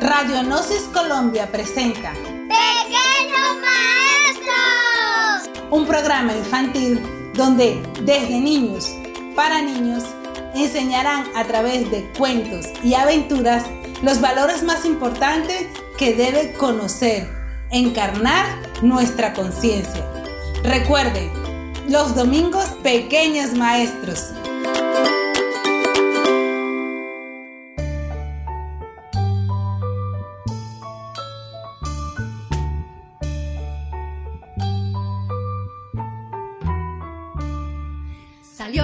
Radionosis Colombia presenta Pequeños Maestros. Un programa infantil donde desde niños para niños enseñarán a través de cuentos y aventuras los valores más importantes que debe conocer, encarnar nuestra conciencia. Recuerden, los domingos pequeños maestros. Muy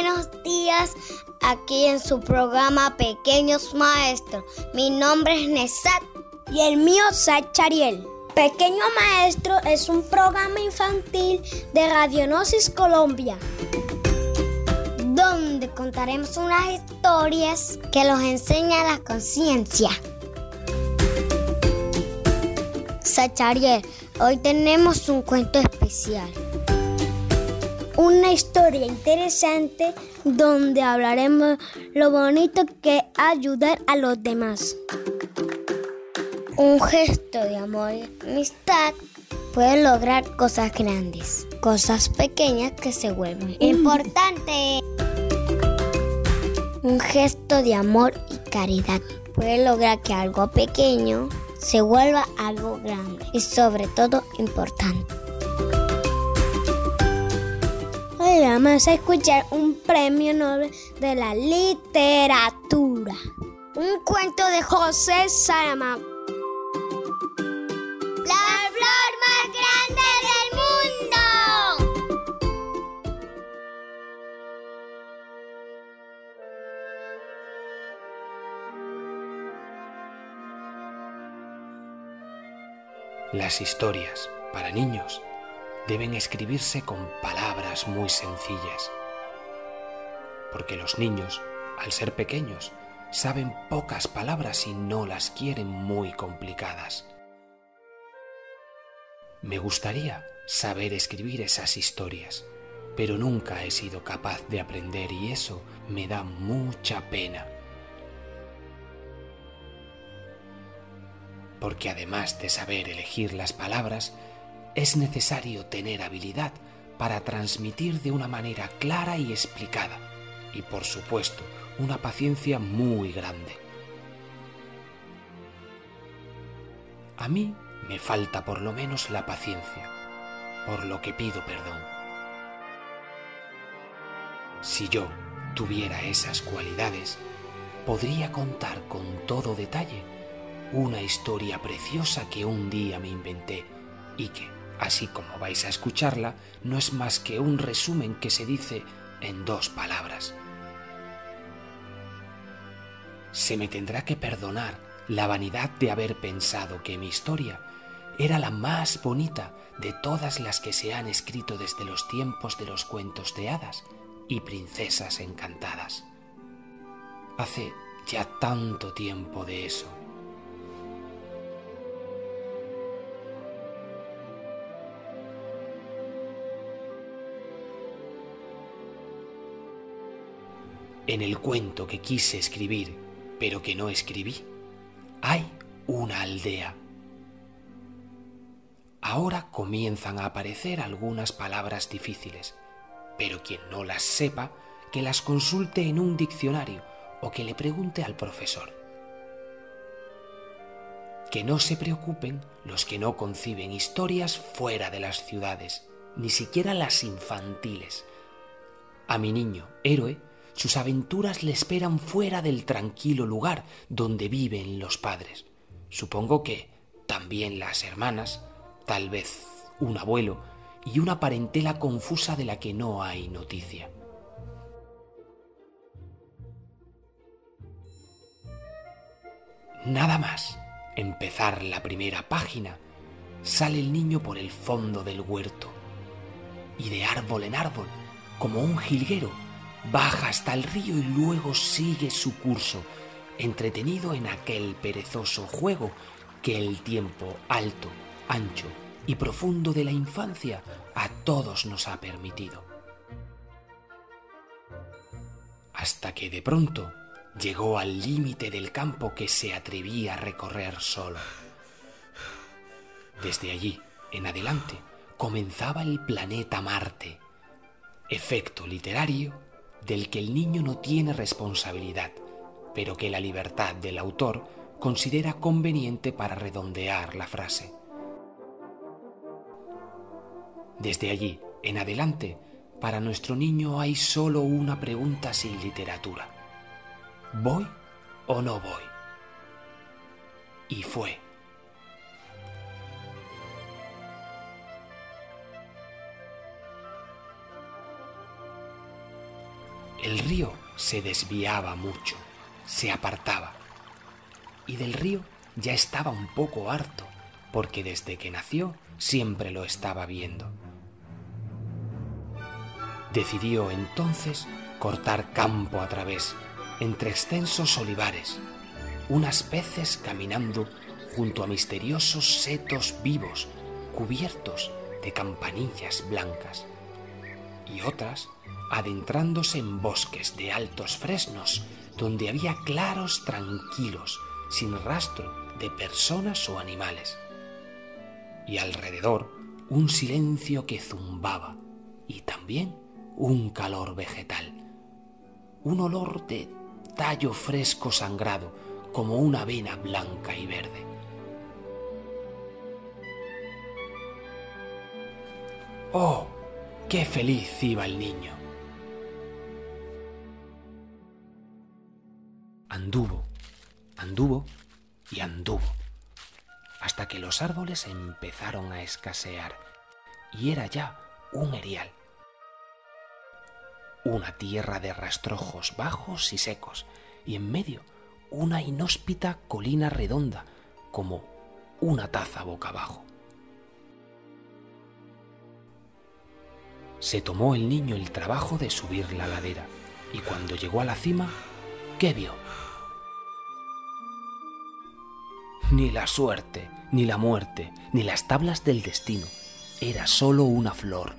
buenos días aquí en su programa Pequeños Maestros. Mi nombre es Nesat y el mío Sachariel. Pequeño Maestro es un programa infantil de Radionosis Colombia. Donde contaremos unas historias que los enseña la conciencia. Sachariel, hoy tenemos un cuento especial una historia interesante donde hablaremos lo bonito que es ayudar a los demás. Un gesto de amor y amistad puede lograr cosas grandes, cosas pequeñas que se vuelven importantes. Un gesto de amor y caridad puede lograr que algo pequeño se vuelva algo grande y sobre todo importante vamos a escuchar un premio Nobel de la literatura. Un cuento de José Saramago. La flor más grande del mundo. Las historias para niños deben escribirse con palabras muy sencillas, porque los niños, al ser pequeños, saben pocas palabras y no las quieren muy complicadas. Me gustaría saber escribir esas historias, pero nunca he sido capaz de aprender y eso me da mucha pena. Porque además de saber elegir las palabras, es necesario tener habilidad para transmitir de una manera clara y explicada, y por supuesto una paciencia muy grande. A mí me falta por lo menos la paciencia, por lo que pido perdón. Si yo tuviera esas cualidades, podría contar con todo detalle una historia preciosa que un día me inventé y que, así como vais a escucharla, no es más que un resumen que se dice en dos palabras. Se me tendrá que perdonar la vanidad de haber pensado que mi historia era la más bonita de todas las que se han escrito desde los tiempos de los cuentos de hadas y princesas encantadas. Hace ya tanto tiempo de eso. En el cuento que quise escribir, pero que no escribí, hay una aldea. Ahora comienzan a aparecer algunas palabras difíciles, pero quien no las sepa, que las consulte en un diccionario o que le pregunte al profesor. Que no se preocupen los que no conciben historias fuera de las ciudades, ni siquiera las infantiles. A mi niño, héroe, sus aventuras le esperan fuera del tranquilo lugar donde viven los padres. Supongo que también las hermanas, tal vez un abuelo y una parentela confusa de la que no hay noticia. Nada más empezar la primera página, sale el niño por el fondo del huerto y de árbol en árbol, como un jilguero, baja hasta el río y luego sigue su curso, entretenido en aquel perezoso juego que el tiempo alto, ancho y profundo de la infancia a todos nos ha permitido. Hasta que de pronto llegó al límite del campo que se atrevía a recorrer solo. Desde allí en adelante comenzaba el planeta Marte, efecto literario del que el niño no tiene responsabilidad, pero que la libertad del autor considera conveniente para redondear la frase. Desde allí en adelante, para nuestro niño hay solo una pregunta sin literatura. ¿Voy o no voy? Y fue. El río se desviaba mucho, se apartaba. Y del río ya estaba un poco harto, porque desde que nació siempre lo estaba viendo. Decidió entonces cortar campo a través, entre extensos olivares, unas peces caminando junto a misteriosos setos vivos cubiertos de campanillas blancas, y otras adentrándose en bosques de altos fresnos donde había claros tranquilos, sin rastro de personas o animales. Y alrededor un silencio que zumbaba y también un calor vegetal, un olor de tallo fresco sangrado como una vena blanca y verde. ¡Oh! ¡Qué feliz iba el niño! Anduvo, anduvo y anduvo, hasta que los árboles empezaron a escasear y era ya un erial. Una tierra de rastrojos bajos y secos y en medio una inhóspita colina redonda como una taza boca abajo. Se tomó el niño el trabajo de subir la ladera y cuando llegó a la cima, ¿qué vio? Ni la suerte, ni la muerte, ni las tablas del destino. Era sólo una flor.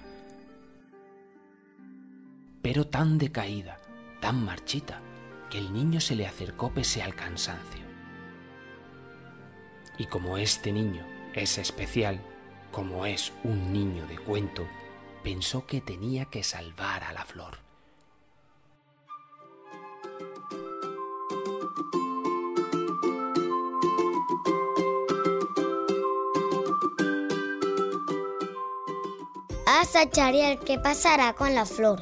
Pero tan decaída, tan marchita, que el niño se le acercó pese al cansancio. Y como este niño es especial, como es un niño de cuento, pensó que tenía que salvar a la flor. Asa Chariel, ¿qué pasará con la flor?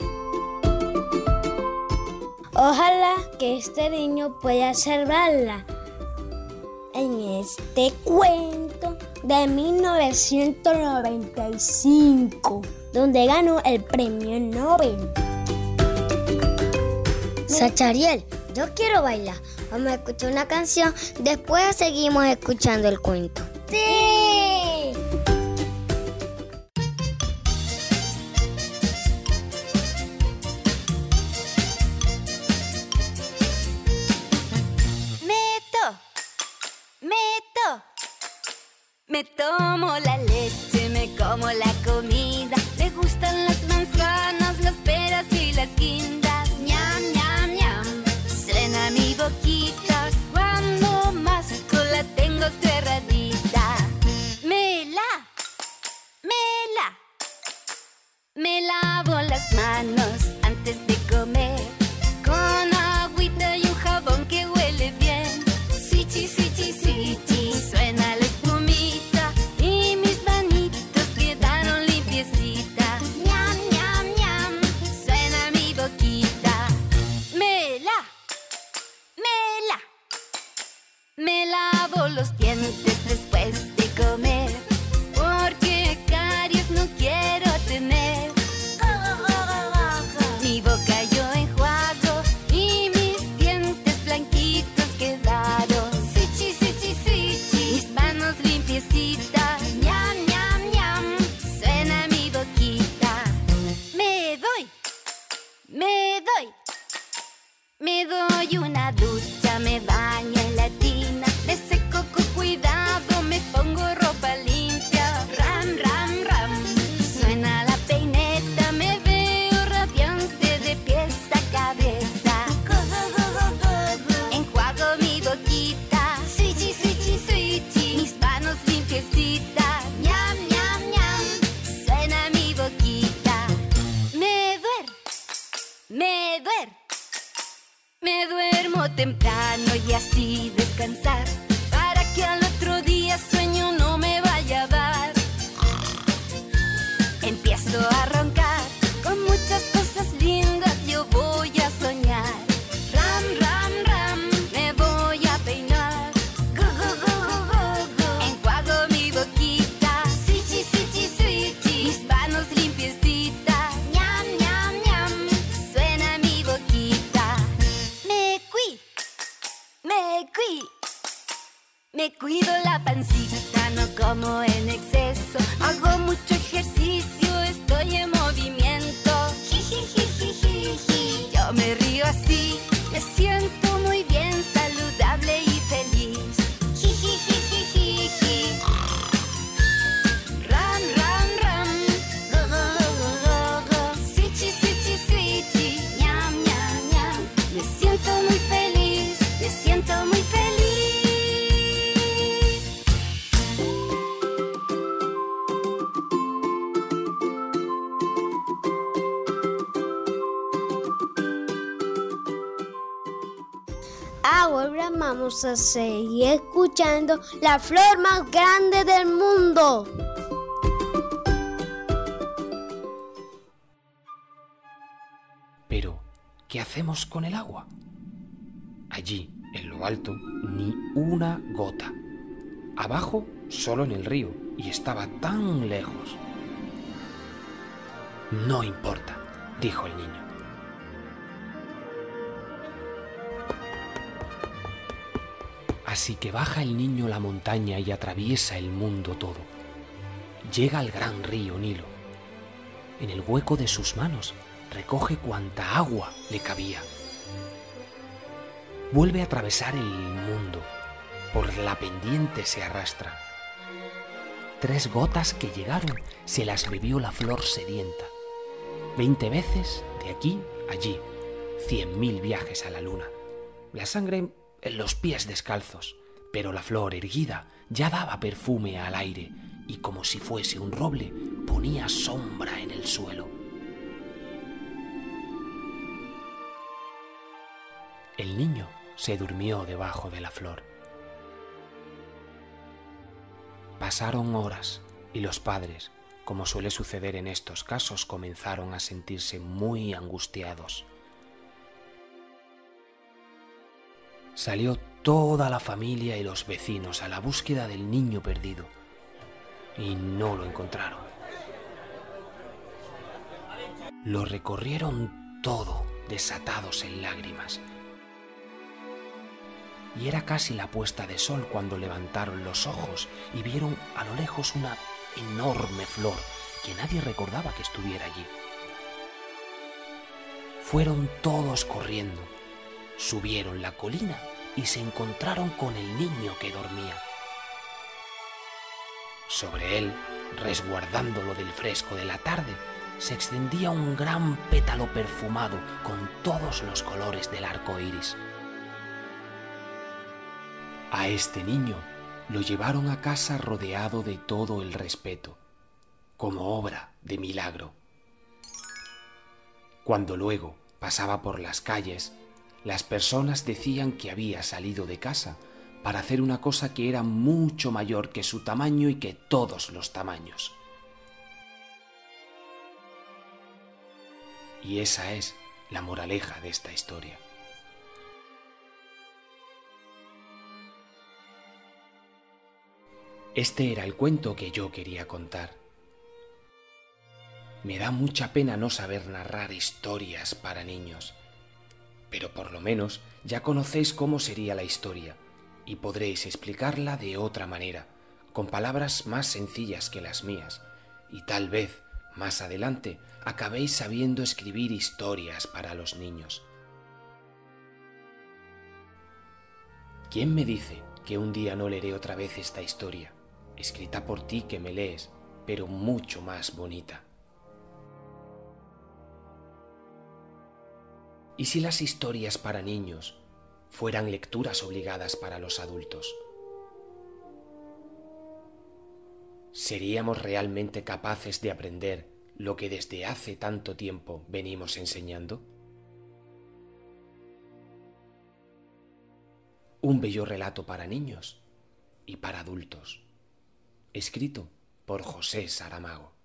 Ojalá que este niño pueda salvarla. En este cuento de 1995 donde ganó el premio Nobel. Sachariel, yo quiero bailar. Vamos a escuchar una canción, después seguimos escuchando el cuento. ¡Sí! Me doy una ducha, así descansar para que al otro día sueño no me vaya a dar. Empiezo a vamos a seguir escuchando la flor más grande del mundo. Pero, ¿qué hacemos con el agua? Allí, en lo alto, ni una gota. Abajo, solo en el río, y estaba tan lejos. No importa, dijo el niño. Así que baja el niño la montaña y atraviesa el mundo todo. Llega al gran río Nilo. En el hueco de sus manos recoge cuanta agua le cabía. Vuelve a atravesar el mundo. Por la pendiente se arrastra. Tres gotas que llegaron se las bebió la flor sedienta. Veinte veces de aquí allí. Cien mil viajes a la luna. La sangre en los pies descalzos, pero la flor erguida ya daba perfume al aire y como si fuese un roble ponía sombra en el suelo. El niño se durmió debajo de la flor. Pasaron horas y los padres, como suele suceder en estos casos, comenzaron a sentirse muy angustiados. Salió toda la familia y los vecinos a la búsqueda del niño perdido y no lo encontraron. Lo recorrieron todo desatados en lágrimas. Y era casi la puesta de sol cuando levantaron los ojos y vieron a lo lejos una enorme flor que nadie recordaba que estuviera allí. Fueron todos corriendo, subieron la colina y se encontraron con el niño que dormía. Sobre él, resguardándolo del fresco de la tarde, se extendía un gran pétalo perfumado con todos los colores del arco iris. A este niño lo llevaron a casa rodeado de todo el respeto, como obra de milagro. Cuando luego pasaba por las calles, las personas decían que había salido de casa para hacer una cosa que era mucho mayor que su tamaño y que todos los tamaños. Y esa es la moraleja de esta historia. Este era el cuento que yo quería contar. Me da mucha pena no saber narrar historias para niños, pero por lo menos ya conocéis cómo sería la historia y podréis explicarla de otra manera, con palabras más sencillas que las mías, y tal vez más adelante acabéis sabiendo escribir historias para los niños. ¿Quién me dice que un día no leeré otra vez esta historia? escrita por ti que me lees, pero mucho más bonita. ¿Y si las historias para niños fueran lecturas obligadas para los adultos? ¿Seríamos realmente capaces de aprender lo que desde hace tanto tiempo venimos enseñando? Un bello relato para niños y para adultos escrito por José Saramago.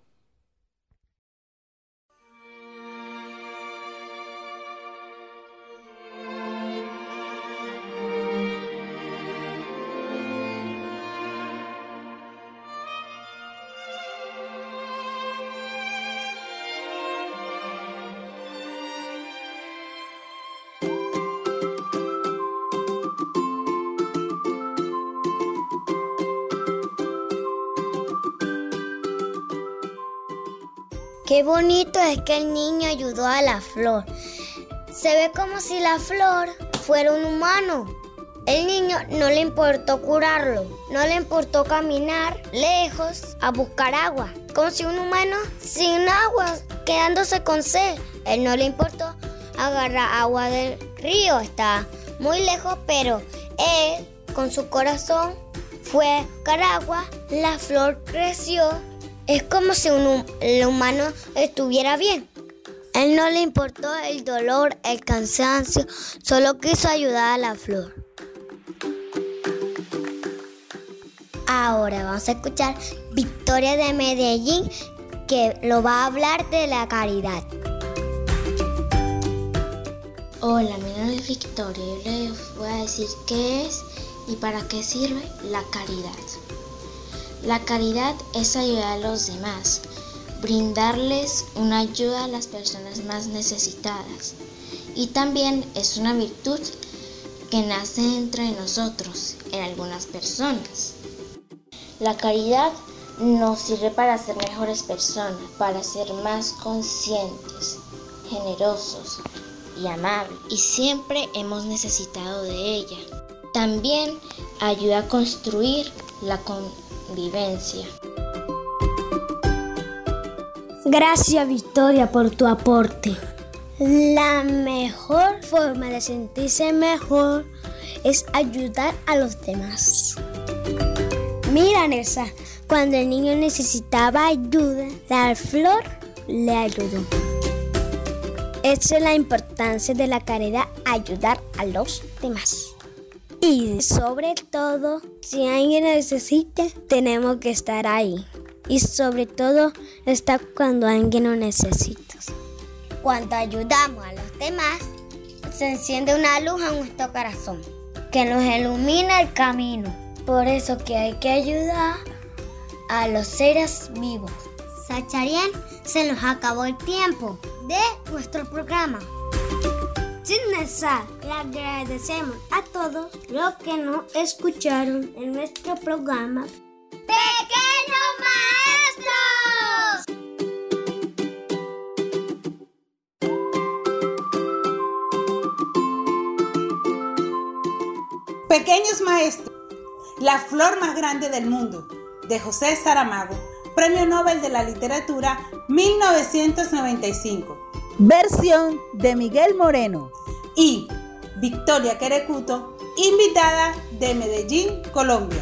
Qué bonito es que el niño ayudó a la flor. Se ve como si la flor fuera un humano. El niño no le importó curarlo, no le importó caminar lejos a buscar agua, como si un humano sin agua, quedándose con sed. Él no le importó agarrar agua del río, está muy lejos, pero él con su corazón fue a buscar agua, la flor creció es como si un, el humano estuviera bien. Él no le importó el dolor, el cansancio, solo quiso ayudar a la flor. Ahora vamos a escuchar Victoria de Medellín que lo va a hablar de la caridad. Hola, mi nombre es Victoria y les voy a decir qué es y para qué sirve la caridad. La caridad es ayudar a los demás, brindarles una ayuda a las personas más necesitadas. Y también es una virtud que nace entre nosotros, en algunas personas. La caridad nos sirve para ser mejores personas, para ser más conscientes, generosos y amables. Y siempre hemos necesitado de ella. También ayuda a construir la, Gracias Victoria por tu aporte. La mejor forma de sentirse mejor es ayudar a los demás. Mira Nessa, cuando el niño necesitaba ayuda, la flor le ayudó. Esa es la importancia de la caridad, ayudar a los demás. Y sobre todo, si alguien necesita, tenemos que estar ahí. y sobre todo está cuando alguien lo necesita. Cuando ayudamos a los demás, se enciende una luz en nuestro corazón que nos ilumina el camino. Por eso que hay que ayudar a los seres vivos. Sacharien, se nos acabó el tiempo de nuestro programa. Sin cesar, le agradecemos a todos los que nos escucharon en nuestro programa. ¡Pequeños Maestros! Pequeños Maestros, la flor más grande del mundo, de José Saramago, Premio Nobel de la Literatura 1995. Versión de Miguel Moreno. Y Victoria Querecuto, invitada de Medellín, Colombia.